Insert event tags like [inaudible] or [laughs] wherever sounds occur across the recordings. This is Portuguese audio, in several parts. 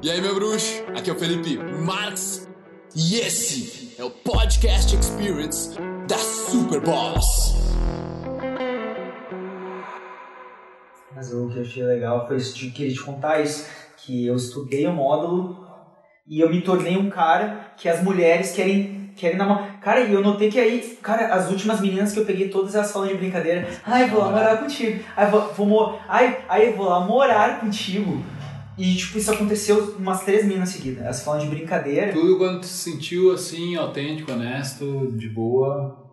E aí, meu bruxo? Aqui é o Felipe Marx e esse é o Podcast Experience da Superboss. Mas o que eu achei legal foi isso, de querer te contar isso, que eu estudei o módulo e eu me tornei um cara que as mulheres querem querem namorar. Cara, e eu notei que aí, cara, as últimas meninas que eu peguei, todas elas falam de brincadeira. Ai, vou lá morar contigo. Ai, vou, vou ai, ai, vou lá morar contigo. E, tipo, isso aconteceu umas três meninas seguidas. Elas falam de brincadeira. Tudo quando tu se sentiu assim, autêntico, honesto, de boa.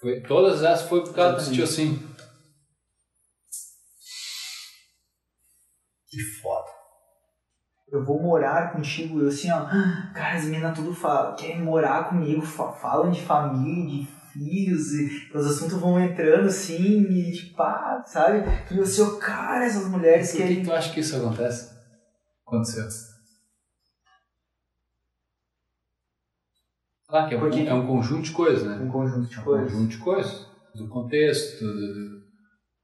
Foi, todas essas foi por causa que tu sentiu assim. Que foda. Eu vou morar contigo. Eu assim, ó. Cara, as meninas tudo falam, querem morar comigo. fa- Falam de família, de filhos. E os assuntos vão entrando assim. E tipo, ah, sabe? E eu assim, ó, cara, essas mulheres Por que, querem. que tu acha que isso acontece? Aconteceu. Claro que é um, Porque- é um conjunto de coisas, né? Um conjunto de É um coisas. conjunto de coisas. Do contexto, do-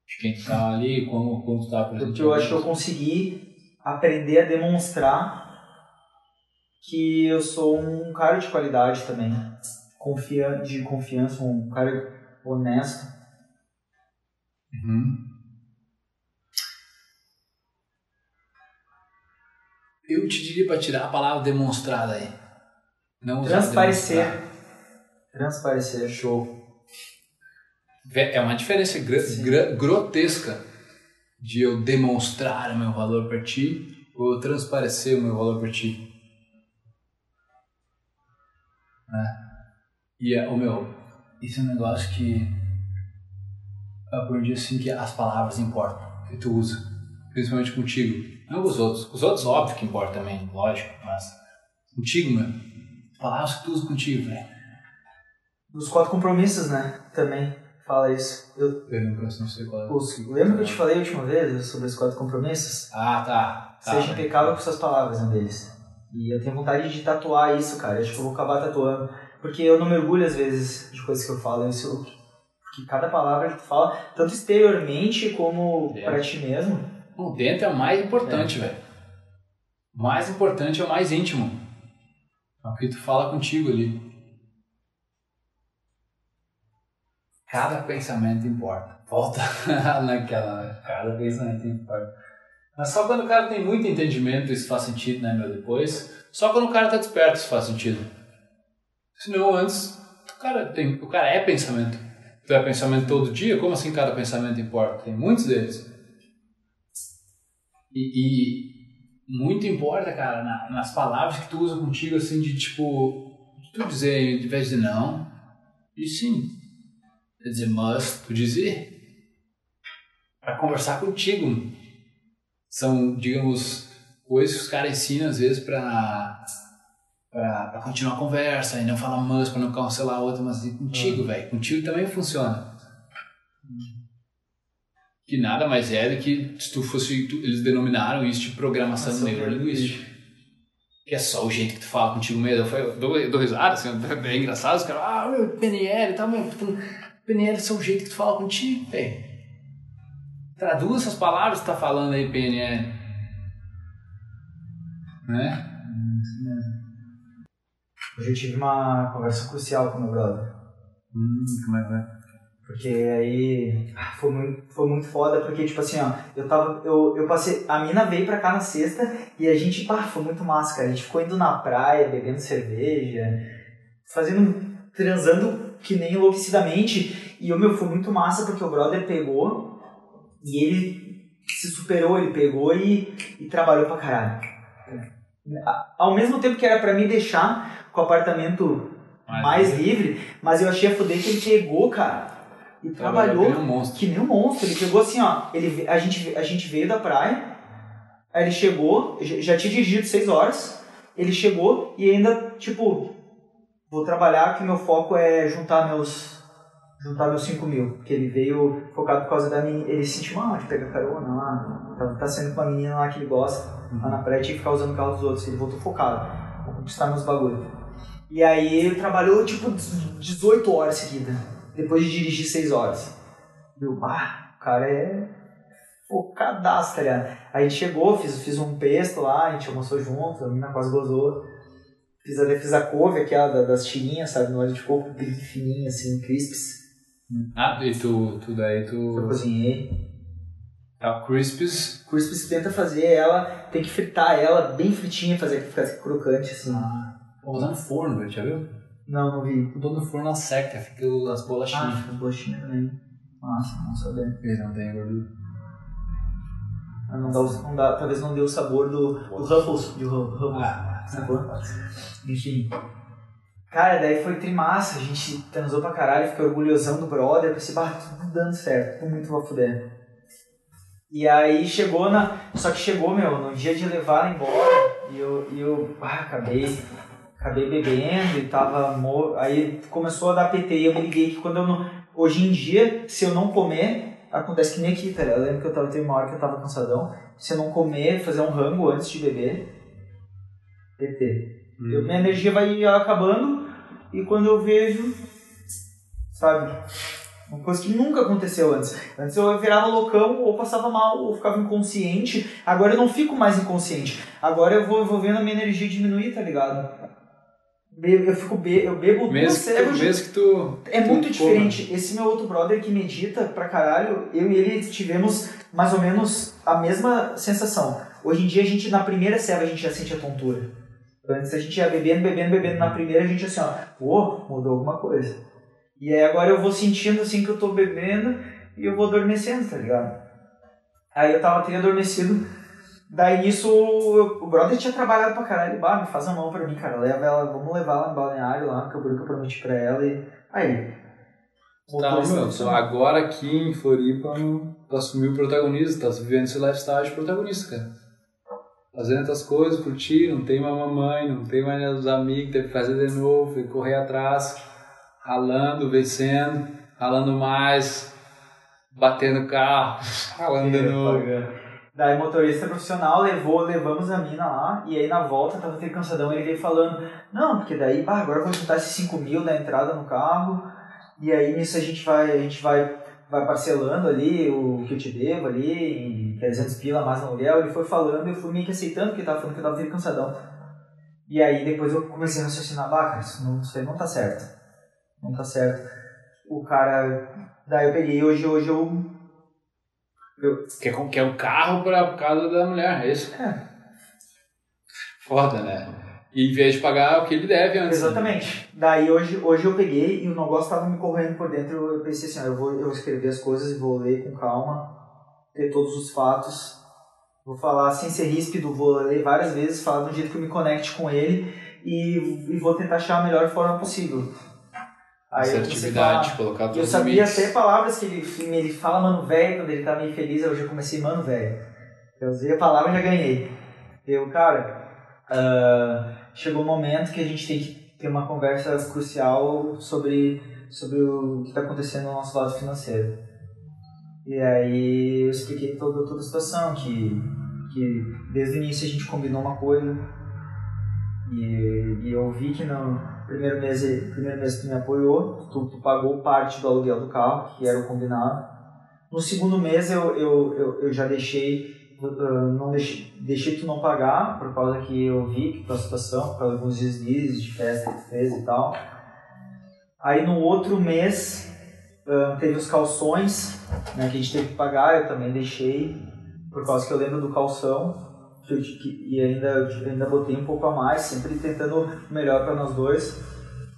de quem tu tá ali, como, como tu tá presente. Porque eu acho que eu consegui aprender a demonstrar que eu sou um cara de qualidade também. Confia de confiança, um cara honesto. Uhum. Eu te diria para tirar a palavra demonstrada aí. Não Transparecer. Transparecer. Show. É uma diferença gra- grotesca de eu demonstrar o meu valor para ti ou eu transparecer o meu valor para ti. Né? E é, o meu, isso é um negócio que eu aprendi assim que as palavras importam, que tu usa, principalmente contigo. Não com os outros. Com os outros, óbvio que importa também, lógico, mas contigo, meu. Palavras que tu usa contigo, velho. Dos quatro compromissos, né? Também fala isso. Eu, Eu não, não sei qual é. os, lembra que eu te falei a última vez sobre os quatro compromissos? Ah, tá. tá Seja impecável com suas palavras, um deles. E eu tenho vontade de tatuar isso, cara. Acho que eu vou acabar tatuando. Porque eu não mergulho, às vezes, de coisas que eu falo. Isso, porque cada palavra que tu fala, tanto exteriormente como É. pra ti mesmo. O dentro é o mais importante, velho. O mais importante é o mais íntimo. É o que tu fala contigo ali. Cada pensamento importa. Volta [laughs] naquela. né? Cada pensamento importa. Mas só quando o cara tem muito entendimento isso faz sentido, né, meu? Depois. Só quando o cara tá desperto isso faz sentido. Senão antes, o cara, tem, o cara é pensamento. Tu é pensamento todo dia? Como assim cada pensamento importa? Tem muitos deles. E, e muito importa, cara, na- nas palavras que tu usa contigo, assim, de tipo, tu dizer, ao invés de não, e sim. Quer dizer must, tu dizer. Pra conversar contigo. São, digamos, coisas que os caras ensinam às vezes pra, pra, pra continuar a conversa e não falar must, pra não cancelar a outra, mas contigo, velho. Contigo também funciona. Que nada mais é do que se tu fosse. tu- eles denominaram isso de programação Ação neurolinguística. Que é só o jeito que tu fala contigo mesmo. Eu, falo- eu dou, eu dou risada, assim, é engraçado. Os caras, ah, meu, PNL e tal, meu. PNL é só o jeito que tu fala contigo, velho. Traduz essas palavras que tu tá falando aí, PNL. Né? Hoje eu tive uma conversa crucial com meu brother. Hum, como é que vai? Porque aí ah, foi muito, foi muito foda, porque tipo assim, ó, eu tava. Eu, eu passei. A mina veio pra cá na sexta e a gente, pá, foi muito massa, cara. A gente ficou indo na praia, bebendo cerveja, fazendo. transando que nem enlouquecidamente. E o meu foi muito massa porque o brother pegou e ele se superou, ele pegou e, e trabalhou pra caralho. Ao mesmo tempo que era pra me deixar com o apartamento mais livre, mas eu achei a fuder que ele pegou, cara, e trabalhou que nem um monstro. que nem um monstro. Ele pegou assim, ó. Ele, a, gente, a gente veio da praia, aí ele chegou, já tinha dirigido seis horas, ele chegou e ainda, tipo, vou trabalhar que meu foco é juntar meus. Juntar meus 5 mil. Porque ele veio focado por causa da menina. Ele se sentiu mal de pegar carona lá. Tá, tá sendo com uma menina lá que ele gosta. Lá na praia tinha que ficar usando o carro dos outros. Ele voltou focado. Vou conquistar meus bagulhos. E aí ele trabalhou tipo 18 horas seguidas. Depois de dirigir 6 horas. Meu, bah, o cara é focadaço, tá ligado? Aí a gente chegou, fiz, fiz um pesto lá, a gente almoçou junto, a mina quase gozou. Fiz a, fiz a couve, aquela da- das tirinhas, sabe? No óleo de coco, bem fininha, assim, crisps. Ah, e tu, tu daí Eu tu. cozinhei. Tá, Crispies. Crisps tenta fazer ela, tem que fritar ela bem fritinha, fazer que ficar crocante, assim. Ah, vou botar no forno, já viu? Não, não vi. Eu boto no forno, seca, fica as Ah, bolachinhas. fica bolachinha também. Nossa, não saber. Ele não tem gordura. Mas Não dá, o- não dá, talvez não dê o sabor do, do Ruffles, de Ru- Ruffles. Ah, Sacou? Enfim. Cara, daí foi trimassa, a gente transou pra caralho, fiquei orgulhosão do brother, pensei, bah, tudo dando certo, tudo muito pra fuder. E aí chegou na. Só que chegou, meu, no dia de levar ela embora, e eu, e eu ah, acabei. Acabei bebendo e tava. Mo... Aí começou a dar PT e eu me liguei que quando eu não. Hoje em dia, se eu não comer, acontece que nem aqui, tá ligado? Eu lembro que eu tava, teve uma hora que eu tava cansadão. Se eu não comer, fazer um rango antes de beber, PT. Eu- minha energia vai acabando e quando eu vejo, sabe? Uma coisa que nunca aconteceu antes. Antes eu virava loucão, ou passava mal, ou ficava inconsciente. Agora eu não fico mais inconsciente. Agora eu vou, eu vou vendo a minha energia diminuir, tá ligado? Eu fico be eu bebo duas Mesmo cervejas. mesmo que tu. É tu muito coma. diferente. Esse meu outro brother que medita pra caralho, eu e ele tivemos mais ou menos a mesma sensação. Hoje em dia a gente, na primeira serva, a gente já sente a tontura. Antes a gente ia bebendo, bebendo, bebendo. Na primeira a gente assim, ó, pô, mudou alguma coisa. E aí agora eu vou sentindo assim que eu tô bebendo e eu vou adormecendo, tá ligado? Aí eu tava teria adormecido. Daí nisso o o brother tinha trabalhado pra caralho. Bah, me faz a mão pra mim, cara. Leva ela, vamos levar ela no balneário lá, que eu que eu prometi pra ela. E aí. Tá, meu, agora aqui em Floripa, tu assumiu o protagonista, tá vivendo esse lifestyle de protagonista, cara. Fazendo outras coisas por ti, não tem mais mamãe, não tem mais os amigos, teve que fazer de novo, teve que correr atrás, ralando, vencendo, ralando mais, batendo carro, [laughs] ralando de novo. Daí motorista profissional levou, levamos a mina lá, e aí na volta tava aquele cansadão, ele veio falando, não, porque daí, bah, agora eu vou juntar esses 5 mil da entrada no carro, e aí nisso a gente vai, a gente vai, vai parcelando ali o que eu te devo ali, em 300 pila mais no aluguel, ele foi falando, eu fui meio que aceitando, porque tava falando que eu tava aquele cansadão. E aí depois eu comecei a raciocinar, bah, cara, isso, não, isso aí não tá certo. Não tá certo. O cara, daí eu peguei, hoje, hoje eu Quer, quer um carro pra casa da mulher, é isso? É. Foda, né? E em vez de pagar o que ele deve antes. né? Exatamente. Daí hoje, hoje eu peguei e o negócio tava me correndo por dentro. Eu pensei assim, ó, eu vou, eu escrever as coisas e vou ler com calma, ter todos os fatos. Vou falar sem ser ríspido, vou ler várias vezes, falar um jeito que eu me conecte com ele e, e vou tentar achar a melhor forma possível. Aí eu Assertividade, colocar eu todos os sabia limites. até palavras que ele, ele fala mano velho quando ele tá meio feliz, eu já comecei mano velho. Eu usei a palavra e já ganhei. Eu, cara, ah, chegou um momento que a gente tem que ter uma conversa crucial sobre, sobre o que está acontecendo no nosso lado financeiro. E aí eu expliquei toda, toda a situação, que, que desde o início a gente combinou uma coisa e, e eu vi que no primeiro mês, primeiro mês tu me apoiou, tu, tu pagou parte do aluguel do carro, que era o combinado. No segundo mês eu, eu, eu, eu já deixei, uh, não deixei, deixei tu não pagar, por causa que eu vi que tua situação, por alguns deslizes de festa que tu fez e tal. Aí no outro mês uh, teve os calções, né, que a gente teve que pagar, eu também deixei, por causa que eu lembro do calção, e ainda, ainda botei um pouco a mais, sempre tentando melhor para nós dois.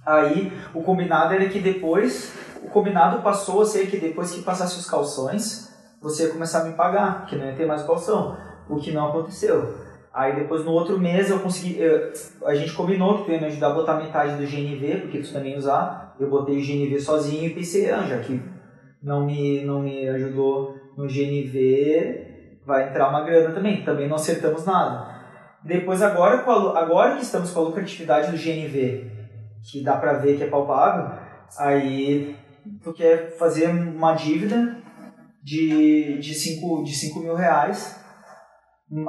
Aí o combinado era que depois, o combinado passou a ser que depois que passasse os calções, você ia começar a me pagar, que não ia ter mais calção, o que não aconteceu. Aí depois no outro mês eu consegui, eu, a gente combinou que tu ia me ajudar a botar metade do GNV, porque tu também ia usar, eu botei o GNV sozinho e pensei, ah, já que não me, não me ajudou no GNV, vai entrar uma grana também, também não acertamos nada. Depois agora, a, agora que estamos com a lucratividade do GNV, que dá pra ver que é palpável, aí tu quer fazer uma dívida de 5 de cinco, de cinco mil reais,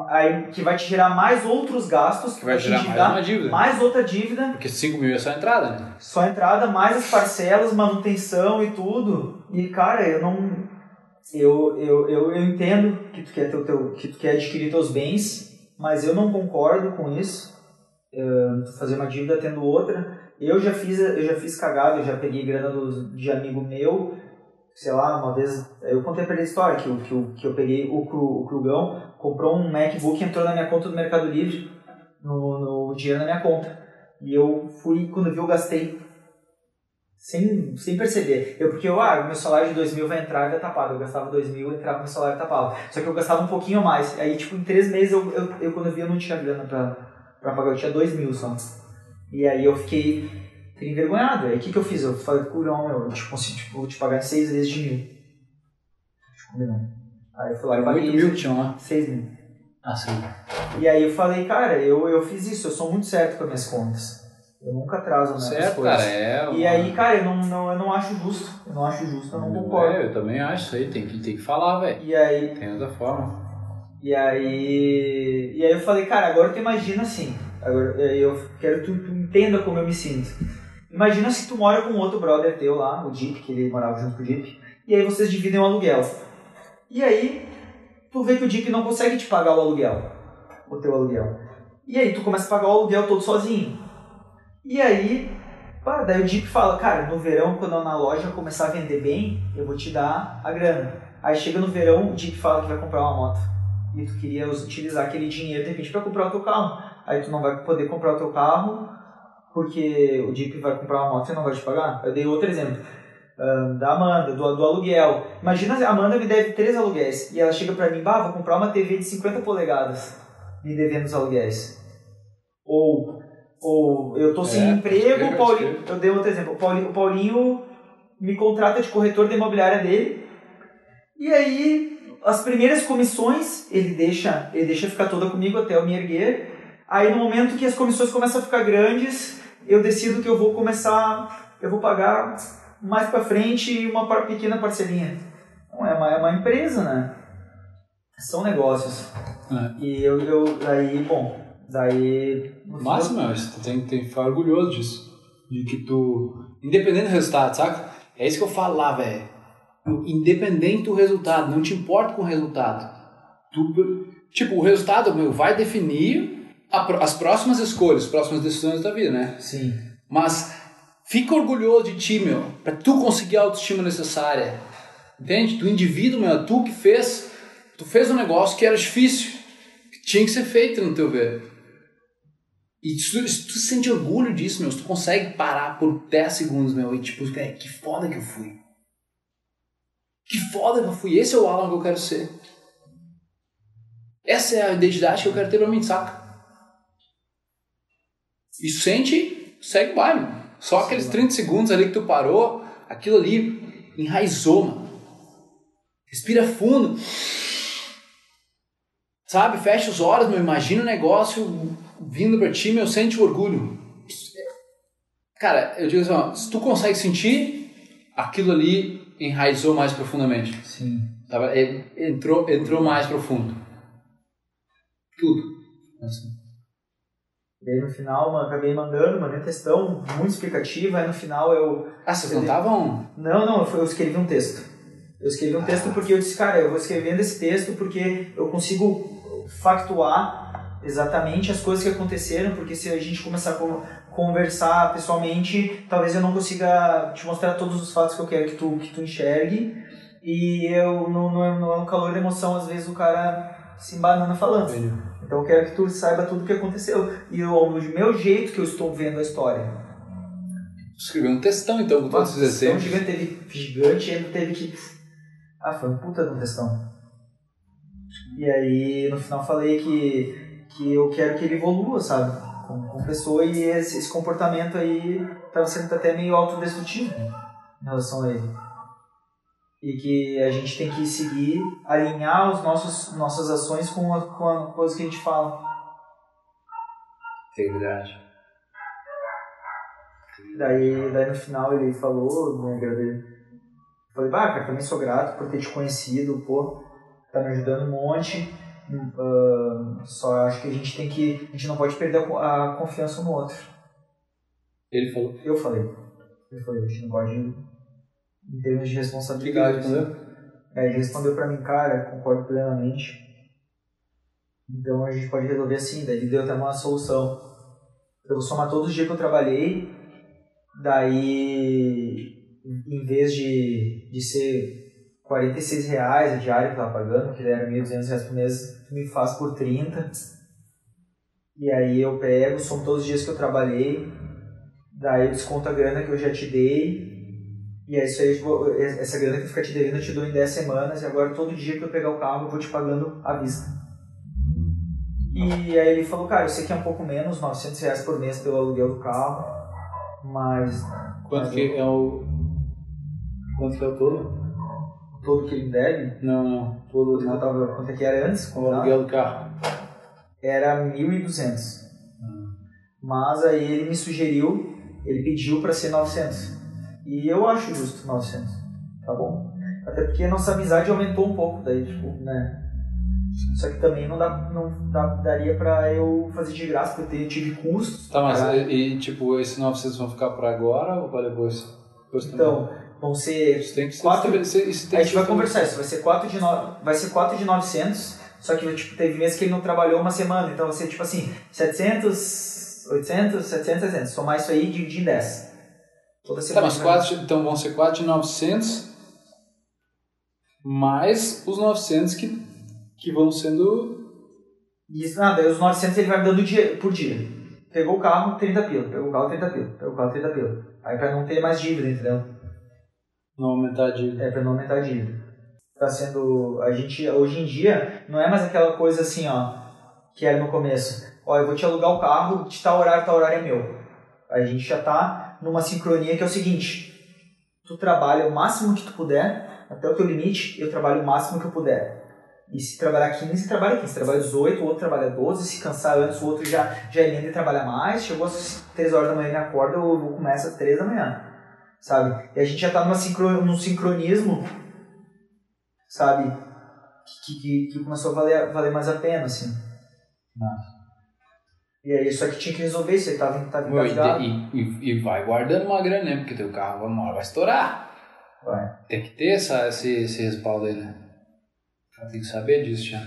aí, que vai te gerar mais outros gastos, Que vai te gerar mais uma dívida. mais outra dívida, Porque 5 mil é só a entrada, né? só entrada, mais as parcelas, manutenção e tudo. E cara, eu não. Eu, eu, eu, eu entendo que tu, quer ter o teu, que tu quer adquirir teus bens, mas eu não concordo com isso. Uh, fazer uma dívida tendo outra. Eu já fiz, eu já fiz cagada, eu já peguei grana do, de amigo meu, sei lá, uma vez, eu contei pra ele a história, que, que, eu, que eu peguei o, o Crugão, comprou um MacBook, entrou na minha conta do Mercado Livre, no, no dinheiro na minha conta. E eu fui, quando vi, eu gastei sem, sem perceber. Eu, porque eu, ah, meu salário de 2 mil vai entrar e vai tapado. Eu gastava 2 mil, entrava meu salário tapado. Só que eu gastava um pouquinho a mais. Aí, tipo, em três meses, eu, eu, eu quando eu vi, eu não tinha grana pra, pra pagar. Eu tinha 2 mil só. E aí eu fiquei envergonhado. Aí o que, que eu fiz? Eu falei, curão, meu, eu te consigo tipo, vou te pagar em 6 vezes de mil. Não. Aí eu fui lá e paguei. 8 mil que tinham lá? 6 mil. Ah, sim. E aí eu falei, cara, eu, eu fiz isso, eu sou muito certo com as minhas contas. Eu nunca atraso né, certo, coisas. cara, é. Uma... E aí, cara, eu não, não, eu não acho justo. Eu não acho justo, eu não concordo. É, eu também acho isso aí, tem que, tem que falar, velho. E aí. Tem outra forma. E aí. E aí eu falei, cara, agora tu imagina assim. Agora eu quero que tu, tu entenda como eu me sinto. Imagina se tu mora com outro brother teu lá, o Deep, que ele morava junto com o Deep, e aí vocês dividem o aluguel. E aí, tu vê que o Deep não consegue te pagar o aluguel, o teu aluguel. E aí tu começa a pagar o aluguel todo sozinho. E aí, pá, daí o Deep fala, cara, no verão, quando na loja começar a vender bem, eu vou te dar a grana. Aí chega no verão, o Deep fala que vai comprar uma moto. E tu queria utilizar aquele dinheiro, de repente, para comprar o teu carro. Aí tu não vai poder comprar o teu carro, porque o Deep vai comprar uma moto e não vai te pagar. Eu dei outro exemplo. Da Amanda, do, do aluguel. Imagina a Amanda me deve três aluguéis e ela chega pra mim, bah, vou comprar uma TV de 50 polegadas me devendo os aluguéis. Ou ou eu tô sem É, emprego, o Paulinho, eu dei outro exemplo, o Paulinho, o Paulinho me contrata de corretor da imobiliária dele, e aí as primeiras comissões ele deixa, ele deixa ficar toda comigo até eu me erguer, aí no momento que as comissões começam a ficar grandes, eu decido que eu vou começar, eu vou pagar mais pra frente uma pequena parcelinha. Não é uma, é uma empresa, né? São negócios. É. E eu, eu aí, bom, daí... eu- meu, você tem, tem que ficar orgulhoso disso. De que tu. Independente do resultado, saca? É isso que eu falo lá, velho. Independente do resultado, não te importa com o resultado. Tu, tipo, o resultado, meu, vai definir a as próximas escolhas, as próximas decisões da vida, né? Sim. Mas fica orgulhoso de ti, meu, pra tu conseguir a autoestima necessária. Entende? Tu indivíduo, meu, é tu que fez, tu fez um negócio que era difícil, que tinha que ser feito no teu ver. E se tu, se tu sente orgulho disso, meu, se tu consegue parar por 10 segundos, meu, e tipo, é, que foda que eu fui. Que foda que eu fui. Esse é o Alan que eu quero ser. Essa é a identidade que eu quero ter pra mim, saca? E sente, segue o baile. Só aqueles 30 segundos ali que tu parou, aquilo ali enraizou, mano. Respira fundo. Sabe? Fecha os olhos, meu. Imagina o negócio vindo pra ti, meu. Sente o orgulho. Cara, eu digo assim, ó, se tu consegue sentir, aquilo ali enraizou mais profundamente. Sim. Tava, é, entrou, entrou mais profundo. Tudo. Assim. E aí no final, mano, acabei mandando, mandei um textão muito explicativo, aí no final eu... Ah, vocês não estavam. Não, não, eu eu escrevi um texto. Eu escrevi um texto porque eu disse, cara, eu vou escrevendo esse texto porque eu consigo factuar exatamente as coisas que aconteceram, porque se a gente começar a con- conversar pessoalmente, talvez eu não consiga te mostrar todos os fatos que eu quero que tu, que tu enxergue, e eu, no, no, no calor da emoção, às vezes o cara se embanana falando. Então eu quero que tu saiba tudo o que aconteceu. E eu, do meu jeito que eu estou vendo a história. Escreveu um textão, então, com todos esses Nossa, tão exemplos. gigante, teve gigante e ainda teve que. Ah, foi um puta de um textão. E aí no final falei que, que eu quero que ele evolua, sabe? Com, com pessoa e esse, esse comportamento aí tava sendo até meio autodestrutivo em relação a ele. E que a gente tem que seguir, alinhar os nossos, nossas ações com, a, com a coisa que a gente fala. Integridade. Daí, daí no final ele falou, me agradeceu. Falei, bah, cara, também sou grato por ter te conhecido, pô, tá me ajudando um monte. Ah, só acho que a gente tem que. A gente não pode perder a co- a confiança um no outro. Ele falou. Eu falei. Eu falei, a gente não pode. Em termos de responsabilidade. idade, entendeu? Aí ele respondeu pra mim, cara, concordo plenamente. Então a gente pode resolver assim. Daí ele deu até uma solução. Eu vou somar todos os dias que eu trabalhei, daí em vez de, de ser 46 reais a diária que eu tava pagando, que era 1.200 reais por mês, tu me faz por 30. E aí eu pego, somo todos os dias que eu trabalhei, daí eu desconto a grana que eu já te dei, e é isso aí, tipo, essa grana que fica te devendo eu te dou em 10 semanas, e agora todo dia que eu pegar o carro eu vou te pagando à vista. E aí ele falou, cara, eu sei que é um pouco menos, 900 reais por mês pelo aluguel do carro, mas... Quanto mas que eu- é o. Quanto que é o todo? Todo que ele me deve, Não, não. Todo eu tava, quanto é que era antes? o combinado? aluguel do carro. Era 1.200. Mas aí ele me sugeriu, ele pediu pra ser 900. E eu acho justo 900. Tá bom. Até porque a nossa amizade aumentou um pouco, daí, tipo, né? Só que também não, dá, não dá, daria pra eu fazer de graça, porque eu tive custos. Tá, mas e, tipo, esses 900 vão ficar pra agora ou pra depois? depois também? Vão ser. isso tem que ser. quatro- A gente vai conversar isso, vai ser 4 de, no... vai ser 4 de 900, só que tipo, teve meses que ele não trabalhou uma semana, então vai ser tipo assim, 700, 800, 700, 700. Somar isso aí e dividir em 10. Toda Tá, semana. mas quatro, de- então vão ser 4 de 900 mais os 900 que, que vão sendo. Isso, ah, daí os 900 ele vai me dando dia, por dia. Pegou o carro, 30 pila. Pegou o carro, 30 pila. Pegou o carro, 30 pila. Aí pra não ter mais dívida, entendeu? Não aumentar de. É, pra não aumentar a dívida. Tá sendo. A gente, hoje em dia, não é mais aquela coisa assim, ó, que era no começo. Ó, eu vou te alugar o carro, de tal horário, tal horário é meu. A gente já tá numa sincronia que é o seguinte: tu trabalha o máximo que tu puder, até o teu limite, eu trabalho o máximo que eu puder. E se trabalhar 15, trabalha 15. Se trabalha 18, o outro trabalha 12. Se cansar antes, o outro já, já emenda e trabalha mais. Chegou às 3 horas da manhã me acorda, eu vou começar às 3 da manhã. Sabe? E a gente já tá numa sincro, num sincronismo, sabe? Que, que, que começou a valer, valer mais a pena, assim. Massa. E aí, só que tinha que resolver isso. Ele tava, tava Meu, e, engasgado. e, e- e vai guardando uma grana, né? Porque teu carro uma hora vai estourar. Vai. Tem que ter essa, esse, esse respaldo aí, né? Tem que saber disso, já.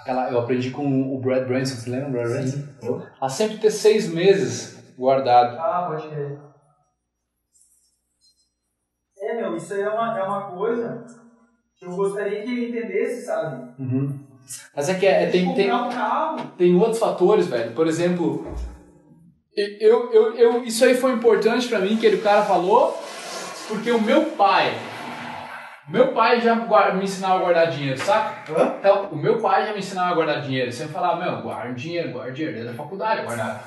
Aquela, eu aprendi com o Brad Branson, você lembra o Brad Branson? Sim. A sempre ter seis meses guardado. Ah, pode crer. Isso aí é uma, é uma coisa que eu gostaria que ele entendesse, sabe? Mas é que é, tem, tem, Comprar um tem outros fatores, velho. Por exemplo, eu, eu, eu, isso aí foi importante pra mim, que ele, o cara falou, porque o meu pai, meu pai já me ensinava a guardar dinheiro, saca? Hã? Então, o meu pai já me ensinava a guardar dinheiro. Sempre falava, meu, guarda dinheiro, guarda dinheiro. Desde a faculdade, eu guardava.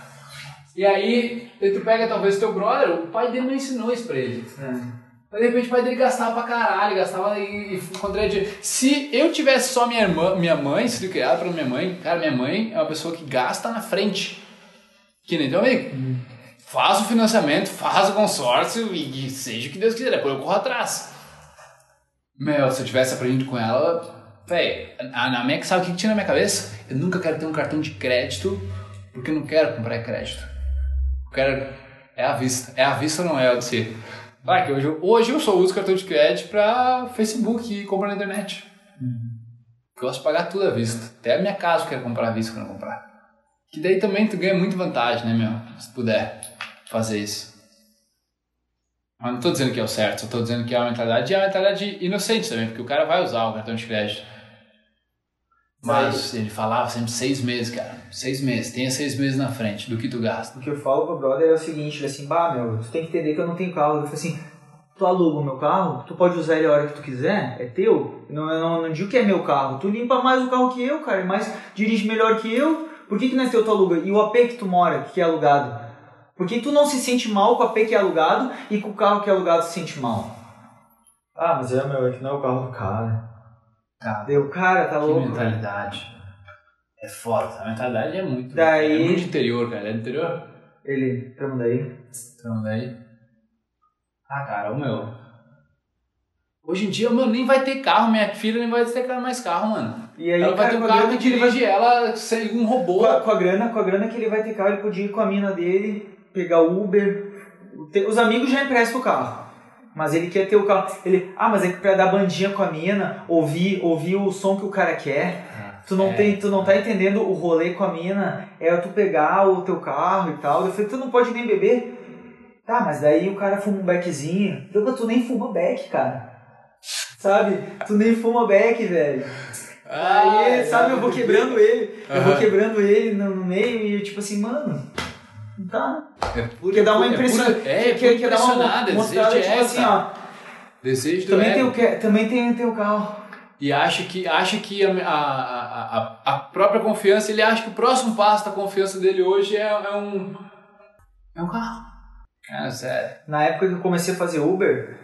E aí, tu pega talvez teu brother, o pai dele não ensinou isso pra ele. Mas de repente o pai dele gastava pra caralho, gastava e, e dinheiro. Se eu tivesse só minha irmã, minha mãe, sido criado pela minha mãe, cara, minha mãe é uma pessoa que gasta na frente. Que nem teu amigo. Faz o financiamento, faz o consórcio e, e seja o que Deus quiser, depois eu corro atrás. Meu, se eu tivesse aprendido com ela, véi, a, na minha, sabe o que tinha na minha cabeça? Eu nunca quero ter um cartão de crédito porque eu não quero comprar crédito. Eu quero. É à vista. É à vista ou não é, você? Claro que hoje, hoje eu só uso cartão de crédito pra Facebook e comprar na internet. Eu gosto de pagar tudo à vista. Até a minha casa eu quero comprar à vista quando eu comprar. Que daí também tu ganha muita vantagem, né, meu? Se puder fazer isso. Mas não tô dizendo que é o certo, só tô dizendo que é uma mentalidade e é uma mentalidade inocente também, porque o cara vai usar o cartão de crédito. Mas ele falava sempre seis meses, cara. Seis meses. Tenha seis meses na frente do que tu gasta. O que eu falo pro brother é o seguinte, ele é assim, bah, meu, tu tem que entender que eu não tenho carro. Eu falo assim, tu aluga o meu carro, tu pode usar ele a hora que tu quiser, é teu. Não, eu não, não digo que é meu carro. Tu limpa mais o carro que eu, cara, mais dirige melhor que eu. Por que, que não é teu, tu aluga? E o AP que tu mora, que é alugado? Por que tu não se sente mal com o AP que é alugado e com o carro que é alugado se sente mal? Ah, mas é, meu, é que não é o carro do cara. Cara, Deu, cara, tá que louco. mentalidade. É foda. A mentalidade é muito. Daí- É muito interior, cara. É do interior? Ele, pra mandar aí. Então, daí. Ah, cara, o meu. Hoje em dia, mano, nem vai ter carro. Minha filha nem vai ter mais carro, mano. E aí, ela vai cara, ter um carro que ele vai- dirige ela sem um robô. Com a, com a grana, com a grana que ele vai ter carro, ele podia ir com a mina dele, pegar Uber. Te- Os amigos já emprestam o carro. Mas ele quer ter o carro. Ele, ah, mas é que pra dar bandinha com a mina, ouvir, ouvir o som que o cara quer. Tu não, É. tem, tu não tá entendendo o rolê com a mina, é tu pegar o teu carro e tal. Eu falei, tu não pode nem beber. Tá, mas daí o cara fuma um beckzinho. Eu, tu nem fuma beck, cara. Sabe? Tu nem fuma beck, velho. Aí, sabe, eu vou quebrando ele. Eu vou quebrando ele no, no meio e eu, tipo assim, mano. Tá. É pura, Quer dar uma é impressão. pura- É, é quer, quer dar uma mostrada, desejo de tipo assim, ó. Desejo do Também tem, o, também tem o carro. E acha que, acha que a, a, a, a própria confiança, ele acha que o próximo passo da confiança dele hoje é, é um. É um carro. Cara, sério. Na época que eu comecei a fazer Uber,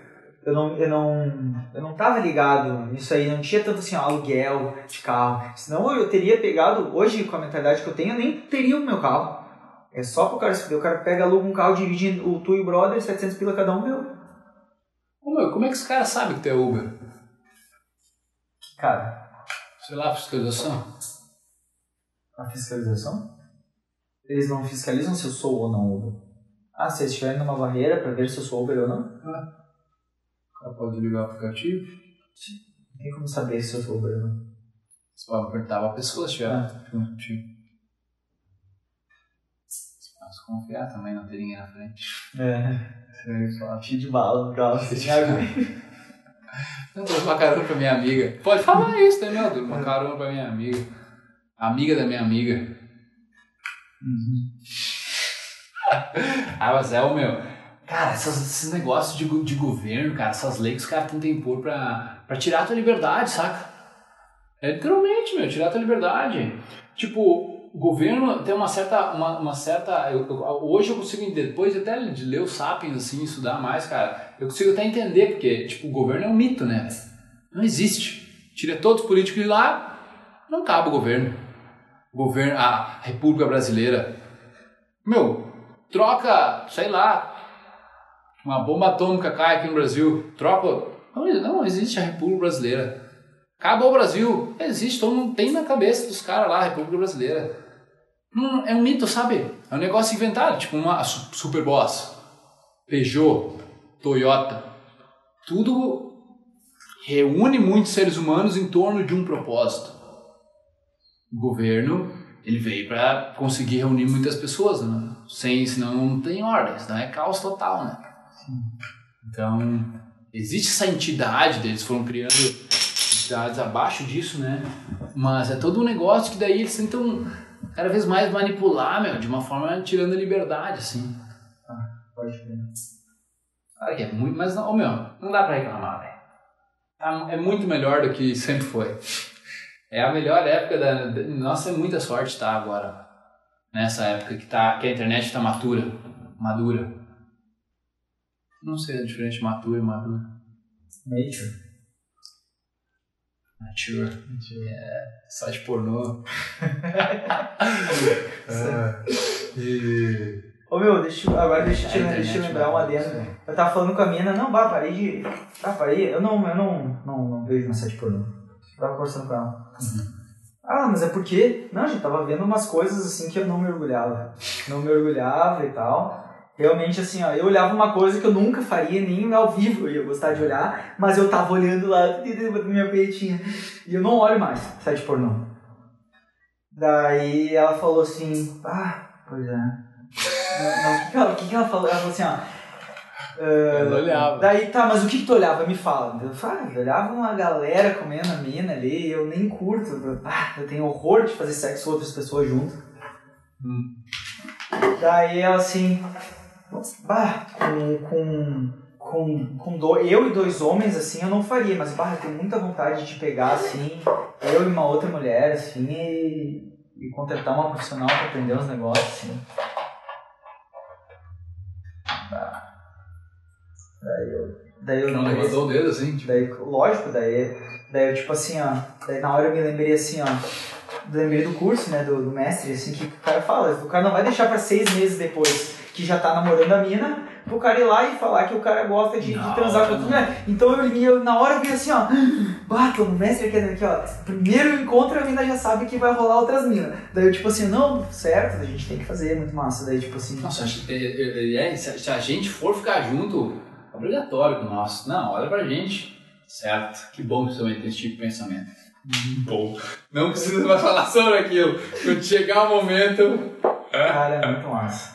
eu não, eu não, eu não tava ligado nisso aí, não tinha tanto assim, ó, aluguel de carro. Senão eu teria pegado, hoje com a mentalidade que eu tenho, eu nem teria o meu carro. É só pro cara se fuder. O cara pega, aluga um carro, divide o tu e o brother, 700 pila cada um, meu. Ô, meu, como é que os caras sabem que tu é Uber? Cara, Sei lá, fiscalização? a fiscalização? Eles não fiscalizam se eu sou ou não Uber. Ah, se eles estiverem numa barreira pra ver se eu sou Uber ou não, O cara pode ligar o aplicativo. não tem como saber se eu sou Uber ou não. Você pode perguntar pra pessoa se tiver Ah. aplicativo. Você pode confiar também, não ter ninguém na frente. É, Você fala, cheio de bala no carro. assim, água. Eu dou uma carona pra minha amiga. Pode falar isso também, eu dou uma carona pra minha amiga. Amiga da minha amiga. [laughs] Ah, mas é o meu. Cara, essas- esses negócios de, de governo, cara, essas leis que os caras tentam impor pra, pra tirar a tua liberdade, saca? É literalmente, meu, tirar a tua liberdade. Tipo, o governo tem uma certa. Uma, uma certa eu- eu- hoje eu consigo, entender, depois até de ler o Sapiens, assim, estudar mais, cara, eu consigo até entender, porque, tipo, o governo é um mito, né? Não existe. Tira todos os políticos de lá, não cabe o governo. O governo, a República Brasileira. Meu, troca, sei lá, uma bomba atômica cai aqui no Brasil, troca. Não, não existe a República Brasileira. Acabou o Brasil, existe, todo mundo tem na cabeça dos caras lá, a República Brasileira. Não, é um mito, sabe? É um negócio inventado, tipo uma su- Superboss, Peugeot, Toyota. Tudo reúne muitos seres humanos em torno de um propósito. O governo, ele veio para conseguir reunir muitas pessoas, né? Sem, senão não tem ordem, senão é caos total, né? Então, existe essa entidade, eles foram criando entidades abaixo disso, né? Mas é todo um negócio que daí eles tentam cada vez mais manipular, meu, de uma forma tirando a liberdade, assim. Pode crer. Claro que é muito, mas não, meu, não dá pra reclamar, velho. Tá- É muito melhor do que sempre foi. É a melhor época da. Nossa, é muita sorte tá agora. Nessa época que, tá, que a internet tá matura. Madura. Não sei a diferença de matura e madura. Nature. Mature. É, só de pornô. [laughs] e... Ô meu, deixa, agora deixa, te- internet deixa eu lembrar um vai- adendo. Eu tava falando com a mina, não, bah, parei de. Ah, parei, eu não, eu não, não, não vejo mensagem pornô. Eu tava conversando com ela. Ah, mas é porque. Não, a gente tava vendo umas coisas assim que eu não me orgulhava. Não me orgulhava e tal. Realmente, assim, ó, eu olhava uma coisa que eu nunca faria, nem ao vivo eu ia gostar de olhar, mas eu tava olhando lá [laughs] minha peitinha. E eu não olho mais site pornô. Daí ela falou assim, ah, pois é. Não, não, o que, que, que, ela falou? Ela falou assim, ó. ah, Ela olhava. Daí, tá, mas o que, que tu olhava? Me fala. Eu falei, ah, eu olhava uma galera comendo a mina ali, eu nem curto. eu- Ah, eu tenho horror de fazer sexo com outras pessoas junto. Hum. Daí ela assim. Bah, com. com com, com do, eu e dois homens, assim, eu não faria, mas, bah, eu tenho muita vontade de pegar, assim, eu e uma outra mulher, assim, e, e contratar uma profissional pra aprender uns negócios, assim. Bah. Daí eu. Daí eu Não levantou o dedo assim, tipo. Daí, lógico, daí, daí eu, tipo assim, ó, daí na hora eu me lembrei assim, ó, lembrei do curso, né, do, do mestre, assim, que o cara fala, o cara não vai deixar pra seis meses depois que já tá namorando a mina, pro cara ir lá e falar que o cara gosta de, de transar com outra mulher. Então eu, eu, na hora eu vi assim, ó, bata no mestre aqui, aqui, ó, primeiro encontro a mina já sabe que vai rolar outras minas. Daí eu, tipo assim, não, certo, a gente tem que fazer, é muito massa. Daí, tipo assim, Nossa, acho que, é, é, é, se a- gente for ficar junto, É obrigatório com nós. Não, olha pra gente. Certo. Que bom que você também tem esse tipo de pensamento. Bom. Não precisa mais falar sobre aquilo. Quando chegar o momento. Cara, é muito massa.